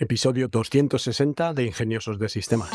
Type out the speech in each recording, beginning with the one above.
episodio 260 de Ingeniosos de Sistemas.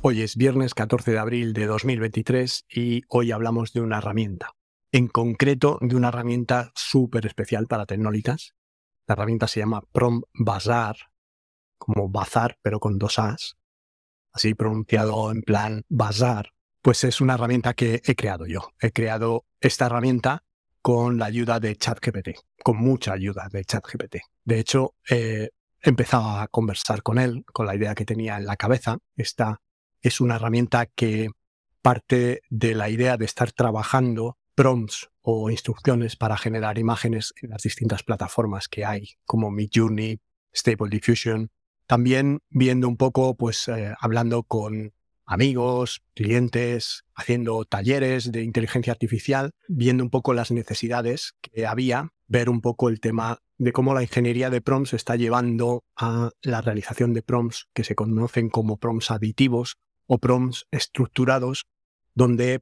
Hoy es viernes 14 de abril de 2023 y hoy hablamos de una herramienta. En concreto, de una herramienta súper especial para tecnolitas. La herramienta se llama Prom Bazaar, como bazar, pero con dos As. Así pronunciado en plan bazar. Pues es una herramienta que he creado yo. He creado esta herramienta con la ayuda de ChatGPT, con mucha ayuda de ChatGPT. De hecho, he empezado a conversar con él, con la idea que tenía en la cabeza. Esta es una herramienta que parte de la idea de estar trabajando prompts o instrucciones para generar imágenes en las distintas plataformas que hay, como Midjourney, Stable Diffusion. También viendo un poco, pues eh, hablando con amigos, clientes, haciendo talleres de inteligencia artificial, viendo un poco las necesidades que había, ver un poco el tema de cómo la ingeniería de prompts está llevando a la realización de prompts que se conocen como prompts aditivos o prompts estructurados donde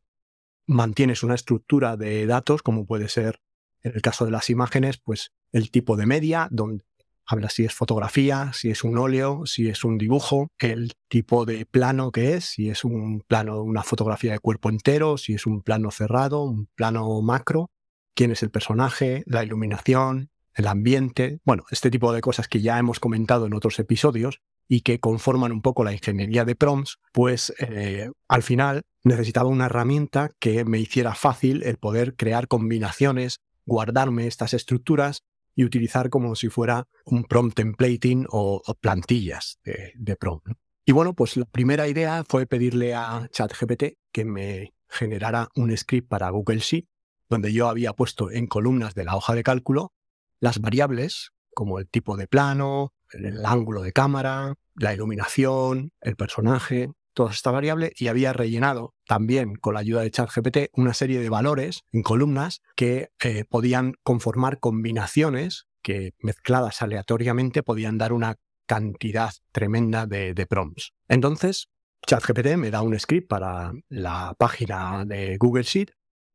mantienes una estructura de datos, como puede ser en el caso de las imágenes, pues el tipo de media, donde habla si es fotografía, si es un óleo, si es un dibujo, el tipo de plano que es, si es un plano, una fotografía de cuerpo entero, si es un plano cerrado, un plano macro, quién es el personaje, la iluminación, el ambiente, bueno, este tipo de cosas que ya hemos comentado en otros episodios, y que conforman un poco la ingeniería de prompts, pues eh, al final necesitaba una herramienta que me hiciera fácil el poder crear combinaciones, guardarme estas estructuras y utilizar como si fuera un prompt templating o, plantillas de, de prompt. Y bueno, pues la primera idea fue pedirle a ChatGPT que me generara un script para Google Sheet, donde yo había puesto en columnas de la hoja de cálculo las variables como el tipo de plano, el ángulo de cámara, la iluminación, el personaje, toda esta variable y había rellenado también con la ayuda de ChatGPT una serie de valores en columnas que eh, podían conformar combinaciones que mezcladas aleatoriamente podían dar una cantidad tremenda de, de prompts. Entonces, ChatGPT me da un script para la página de Google Sheet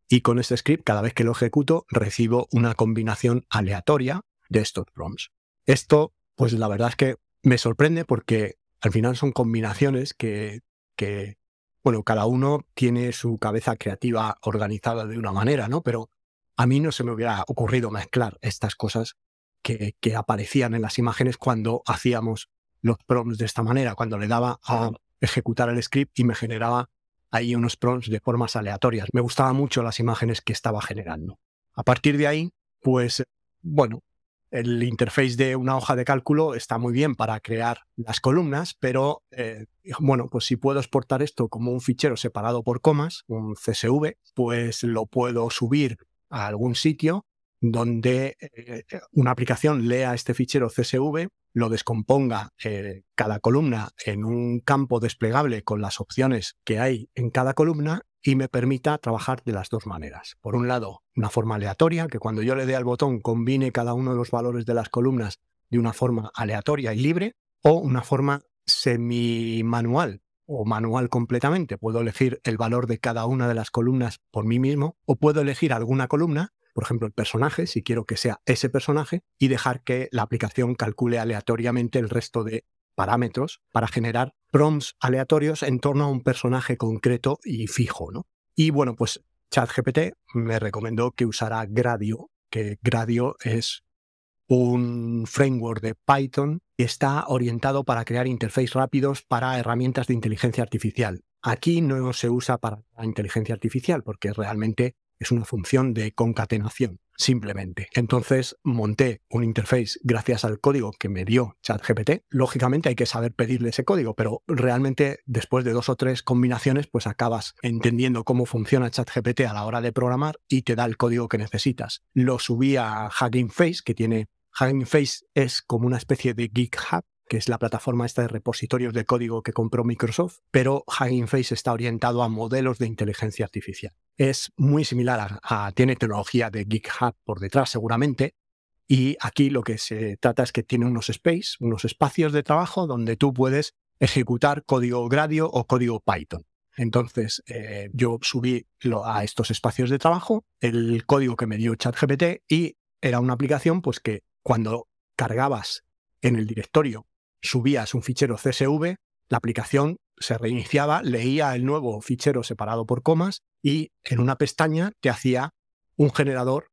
y con este script, cada vez que lo ejecuto, recibo una combinación aleatoria de estos prompts. Esto pues la verdad es que me sorprende porque al final son combinaciones que, que, bueno, cada uno tiene su cabeza creativa organizada de una manera, ¿no? Pero a mí no se me hubiera ocurrido mezclar estas cosas que, que aparecían en las imágenes cuando hacíamos los prompts de esta manera, cuando le daba a ejecutar el script y me generaba ahí unos prompts de formas aleatorias. Me gustaban mucho las imágenes que estaba generando. A partir de ahí, pues, bueno, el interface de una hoja de cálculo está muy bien para crear las columnas, pero eh, bueno, pues si puedo exportar esto como un fichero separado por comas, un CSV, pues lo puedo subir a algún sitio donde eh, una aplicación lea este fichero CSV, lo descomponga eh, cada columna en un campo desplegable con las opciones que hay en cada columna y me permita trabajar de las dos maneras. Por un lado, una forma aleatoria, que cuando yo le dé al botón combine cada uno de los valores de las columnas de una forma aleatoria y libre, o una forma semi-manual o manual completamente. Puedo elegir el valor de cada una de las columnas por mí mismo, o puedo elegir alguna columna, por ejemplo el personaje, si quiero que sea ese personaje, y dejar que la aplicación calcule aleatoriamente el resto de parámetros para generar prompts aleatorios en torno a un personaje concreto y fijo, ¿no? Y bueno, pues ChatGPT me recomendó que usara Gradio, que Gradio es un framework de Python que está orientado para crear interfaces rápidos para herramientas de inteligencia artificial. Aquí no se usa para la inteligencia artificial porque realmente es una función de concatenación, simplemente. Entonces monté un interface gracias al código que me dio ChatGPT. Lógicamente hay que saber pedirle ese código, pero realmente después de dos o tres combinaciones, pues acabas entendiendo cómo funciona ChatGPT a la hora de programar y te da el código que necesitas. Lo subí a Hugging Face, que tiene Hugging Face es como una especie de GitHub que es la plataforma esta de repositorios de código que compró Microsoft, pero Hugging Face está orientado a modelos de inteligencia artificial. Es muy similar a, tiene tecnología de GitHub por detrás seguramente, Y aquí lo que se trata es que tiene unos space, unos espacios de trabajo donde tú puedes ejecutar código Gradio o código Python. Entonces, eh, yo subí a estos espacios de trabajo el código que me dio ChatGPT y era una aplicación pues que cuando cargabas en el directorio, subías un fichero CSV, la aplicación se reiniciaba, leía el nuevo fichero separado por comas y en una pestaña te hacía un generador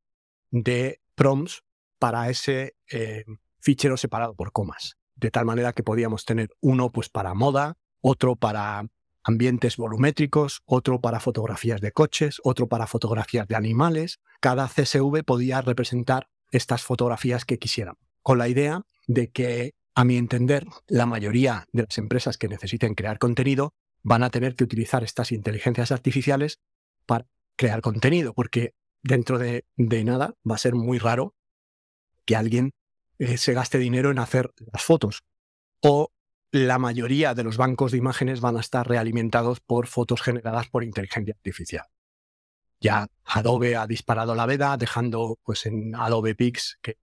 de prompts para ese eh, fichero separado por comas. De tal manera que podíamos tener uno pues para moda, otro para ambientes volumétricos, otro para fotografías de coches, otro para fotografías de animales. Cada CSV podía representar estas fotografías que quisieran, con la idea de que, a mi entender, la mayoría de las empresas que necesiten crear contenido van a tener que utilizar estas inteligencias artificiales para crear contenido, porque dentro de, nada va a ser muy raro que alguien eh, se gaste dinero en hacer las fotos o la mayoría de los bancos de imágenes van a estar realimentados por fotos generadas por inteligencia artificial. Ya Adobe ha disparado la veda, dejando pues en Adobe Pix que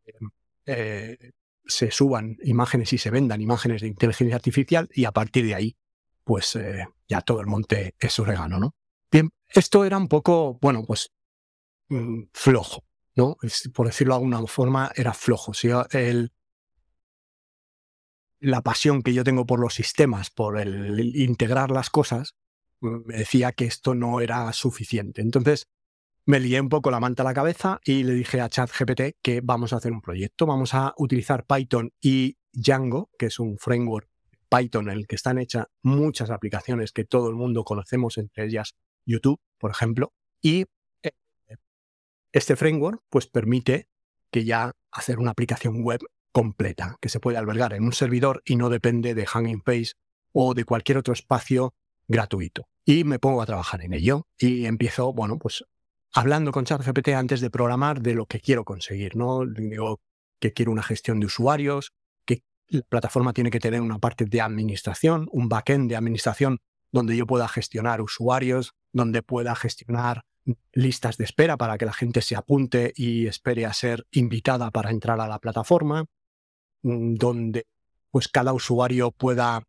eh, se suban imágenes y se vendan imágenes de inteligencia artificial y a partir de ahí, pues eh, ya todo el monte es orégano, ¿no? Bien, esto era un poco, bueno, pues mm, flojo, ¿no? por decirlo de alguna forma, era flojo. El, la pasión que yo tengo por los sistemas, por el integrar las cosas, me decía que esto no era suficiente. Entonces me lié un poco la manta a la cabeza y le dije a ChatGPT que vamos a hacer un proyecto. Vamos a utilizar Python y Django, que es un framework Python en el que están hechas muchas aplicaciones que todo el mundo conocemos, entre ellas YouTube, por ejemplo. Y eh, este framework pues permite que ya hacer una aplicación web completa, que se puede albergar en un servidor y no depende de Hanging Face o de cualquier otro espacio gratuito. Y me pongo a trabajar en ello y empiezo, bueno, pues hablando con ChatGPT antes de programar de lo que quiero conseguir, ¿no? Digo que quiero una gestión de usuarios, que la plataforma tiene que tener una parte de administración, un backend de administración donde yo pueda gestionar usuarios, donde pueda gestionar listas de espera para que la gente se apunte y espere a ser invitada para entrar a la plataforma, Mm, donde pues cada usuario pueda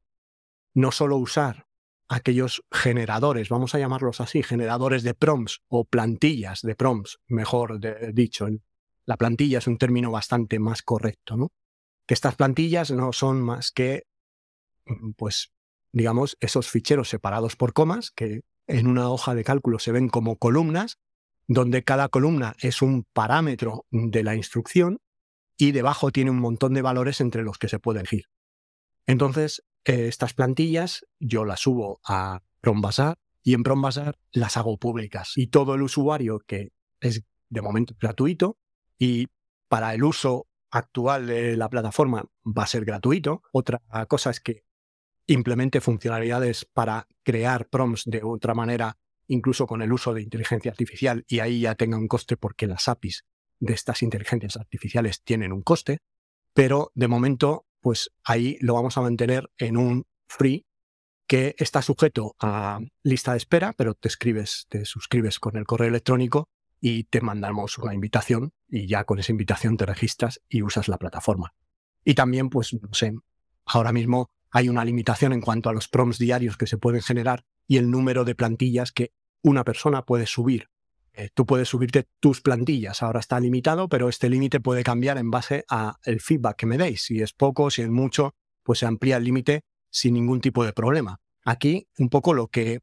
no solo usar aquellos generadores, vamos a llamarlos así, generadores de prompts o plantillas de prompts, mejor dicho. La plantilla es un término bastante más correcto. Que estas plantillas no son más que, mm, pues, digamos, esos ficheros separados por comas que en una hoja de cálculo se ven como columnas, donde cada columna es un parámetro de la instrucción y debajo tiene un montón de valores entre los que se puede elegir. Entonces, estas plantillas yo las subo a Prombasar y en Prombasar las hago públicas. Y todo el usuario que es de momento gratuito y para el uso actual de la plataforma va a ser gratuito. Otra cosa es que implemente funcionalidades para crear prompts de otra manera, incluso con el uso de inteligencia artificial, y ahí ya tenga un coste porque las APIs de estas inteligencias artificiales tienen un coste, pero de momento, pues ahí lo vamos a mantener en un free que está sujeto a lista de espera, pero te escribes, te suscribes con el correo electrónico y te mandamos una invitación y ya con esa invitación te registras y usas la plataforma. Y también, pues, no sé, ahora mismo hay una limitación en cuanto a los prompts diarios que se pueden generar y el número de plantillas que una persona puede subir eh, tú puedes subirte tus plantillas. Ahora está limitado, pero este límite puede cambiar en base al feedback que me deis. Si es poco, si es mucho, pues se amplía el límite sin ningún tipo de problema. Aquí un poco lo que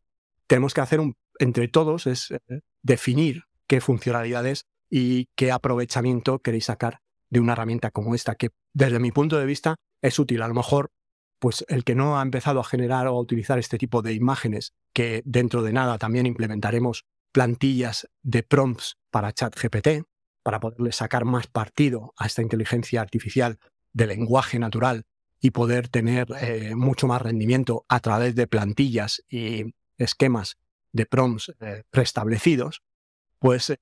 tenemos que hacer entre todos es eh, definir qué funcionalidades y qué aprovechamiento queréis sacar de una herramienta como esta, que desde mi punto de vista es útil. A lo mejor, pues el que no ha empezado a generar o a utilizar este tipo de imágenes, que dentro de nada también implementaremos plantillas de prompts para ChatGPT, para poderle sacar más partido a esta inteligencia artificial de lenguaje natural y poder tener eh, mucho más rendimiento a través de plantillas y esquemas de prompts eh, preestablecidos, pues eh,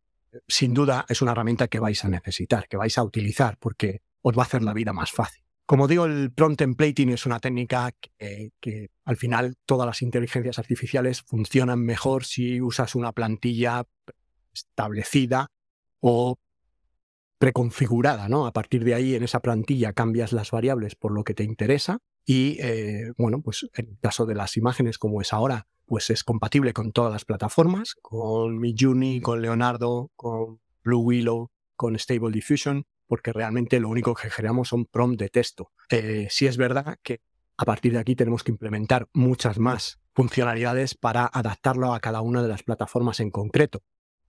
sin duda es una herramienta que vais a necesitar, que vais a utilizar, porque os va a hacer la vida más fácil. Como digo, el prompt templating es una técnica que, al final todas las inteligencias artificiales funcionan mejor si usas una plantilla establecida o preconfigurada, ¿no? A partir de ahí, en esa plantilla cambias las variables por lo que te interesa y, eh, bueno, pues en el caso de las imágenes como es ahora, pues es compatible con todas las plataformas, con Midjourney, con Leonardo, con Blue Willow, con Stable Diffusion, porque realmente lo único que generamos son prompts de texto. Eh, sí es verdad que a partir de aquí tenemos que implementar muchas más funcionalidades para adaptarlo a cada una de las plataformas en concreto.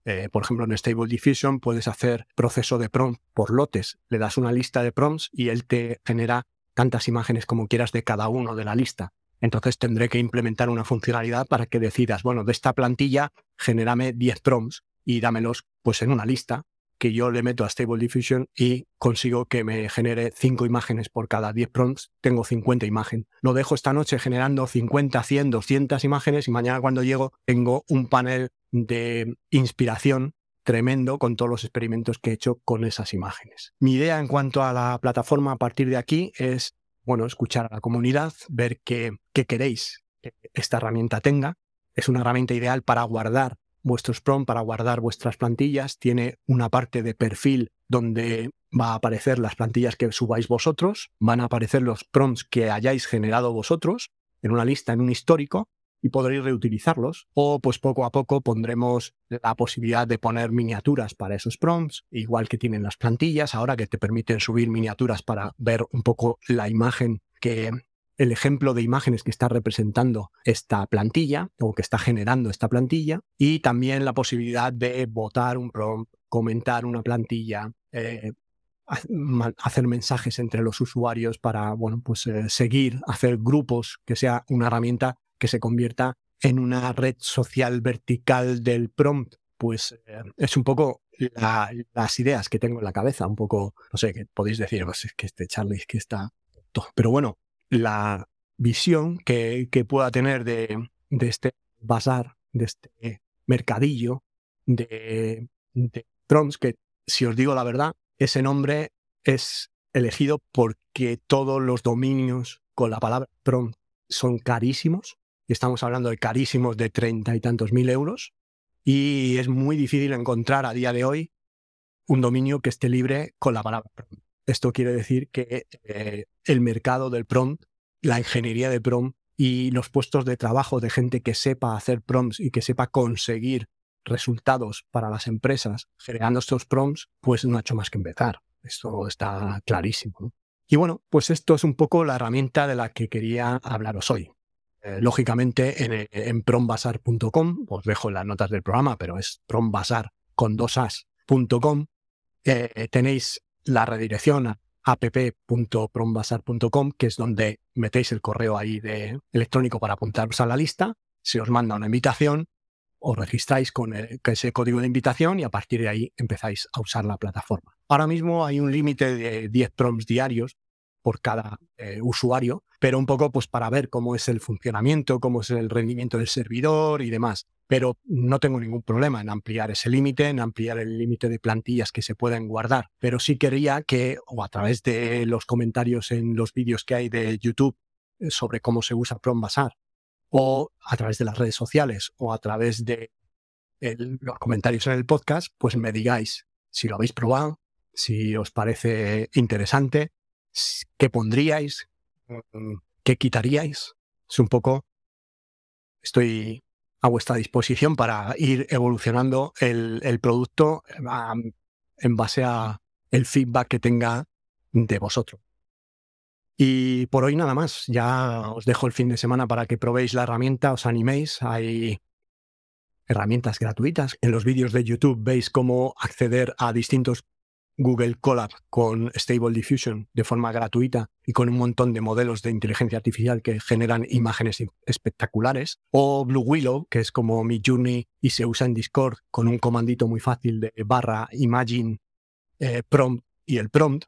Eh, por ejemplo, en Stable Diffusion puedes hacer proceso de prompt por lotes. Le das una lista de prompts y él te genera tantas imágenes como quieras de cada uno de la lista. Entonces tendré que implementar una funcionalidad para que decidas, bueno, de esta plantilla, genérame 10 prompts y dámelos pues en una lista que yo le meto a Stable Diffusion y consigo que me genere 5 imágenes por cada 10 prompts, tengo 50 imágenes. Lo dejo esta noche generando 50, 100, 200 imágenes y mañana cuando llego tengo un panel de inspiración tremendo con todos los experimentos que he hecho con esas imágenes. Mi idea en cuanto a la plataforma a partir de aquí es, bueno, escuchar a la comunidad, ver qué, qué queréis que esta herramienta tenga. Es una herramienta ideal para guardar vuestros prompts, para guardar vuestras plantillas. Tiene una parte de perfil donde va a aparecer las plantillas que subáis vosotros, van a aparecer los prompts que hayáis generado vosotros en una lista, en un histórico, y podréis reutilizarlos. O pues poco a poco pondremos la posibilidad de poner miniaturas para esos prompts, igual que tienen las plantillas, ahora que te permiten subir miniaturas para ver un poco la imagen que el ejemplo de imágenes que está representando esta plantilla o que está generando esta plantilla y también la posibilidad de votar un prompt, comentar una plantilla, eh, hacer mensajes entre los usuarios para bueno, pues, eh, seguir, hacer grupos, que sea una herramienta que se convierta en una red social vertical del prompt. Pues eh, es un poco las ideas que tengo en la cabeza, un poco, no sé, que podéis decir, pues es que este Charlie es que está... Pero bueno, la visión que, pueda tener de, este bazar, de este mercadillo de, de que si os digo la verdad, ese nombre es elegido porque todos los dominios con la palabra prompt son carísimos. Y estamos hablando de carísimos de treinta y tantos mil euros. Y es muy difícil encontrar a día de hoy un dominio que esté libre con la palabra prompt. Esto quiere decir que eh, el mercado del prompt, la ingeniería de prompt y los puestos de trabajo de gente que sepa hacer prompts y que sepa conseguir resultados para las empresas generando estos prompts, pues no ha hecho más que empezar. Esto está clarísimo. Y bueno, pues esto es un poco la herramienta de la que quería hablaros hoy. Eh, lógicamente en, en prombasar.com, os dejo las notas del programa, pero es prombasar con dos eh, tenéis la redirección a app.prombasar.com, que es donde metéis el correo ahí de electrónico para apuntaros a la lista, se os manda una invitación, os registráis con, ese código de invitación y a partir de ahí empezáis a usar la plataforma. Ahora mismo hay un límite de 10 prompts diarios por cada eh, usuario, pero un poco pues para ver cómo es el funcionamiento, cómo es el rendimiento del servidor y demás. Pero no tengo ningún problema en ampliar ese límite, en ampliar el límite de plantillas que se pueden guardar. Pero sí quería que, o a través de los comentarios en los vídeos que hay de YouTube eh, sobre cómo se usa Bazaar, o a través de las redes sociales, o a través de los comentarios en el podcast, pues me digáis si lo habéis probado, si os parece interesante, qué pondríais, mm, qué quitaríais. Es un poco, estoy a vuestra disposición para ir evolucionando el, producto en base a el feedback que tenga de vosotros. Y por hoy nada más, ya os dejo el fin de semana para que probéis la herramienta, os animéis, hay herramientas gratuitas. En los vídeos de YouTube veis cómo acceder a distintos Google Colab con Stable Diffusion de forma gratuita y con un montón de modelos de inteligencia artificial que generan imágenes espectaculares, o Blue Willow, que es como mi Journey y se usa en Discord con un comandito muy fácil de barra imagine eh, prompt y el prompt,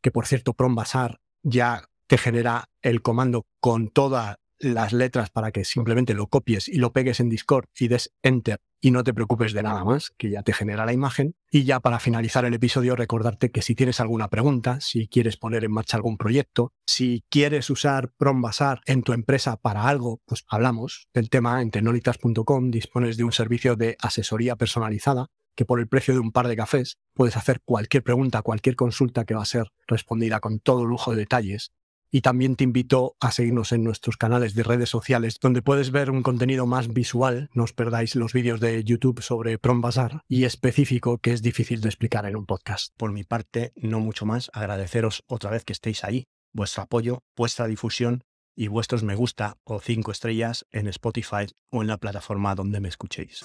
que por cierto prompt basar ya te genera el comando con toda las letras para que simplemente lo copies y lo pegues en Discord y des enter y no te preocupes de nada más, que ya te genera la imagen. Y ya para finalizar el episodio, recordarte que si tienes alguna pregunta, si quieres poner en marcha algún proyecto, si quieres usar Prombasar en tu empresa para algo, pues hablamos del tema en tecnolitas.com, dispones de un servicio de asesoría personalizada que por el precio de un par de cafés puedes hacer cualquier pregunta, cualquier consulta que va a ser respondida con todo lujo de detalles. Y también te invito a seguirnos en nuestros canales de redes sociales, donde puedes ver un contenido más visual. No os perdáis los vídeos de YouTube sobre Prom Bazar y específico que es difícil de explicar en un podcast. Por mi parte, no mucho más. Agradeceros otra vez que estéis ahí, vuestro apoyo, vuestra difusión y vuestros me gusta o cinco estrellas en Spotify o en la plataforma donde me escuchéis.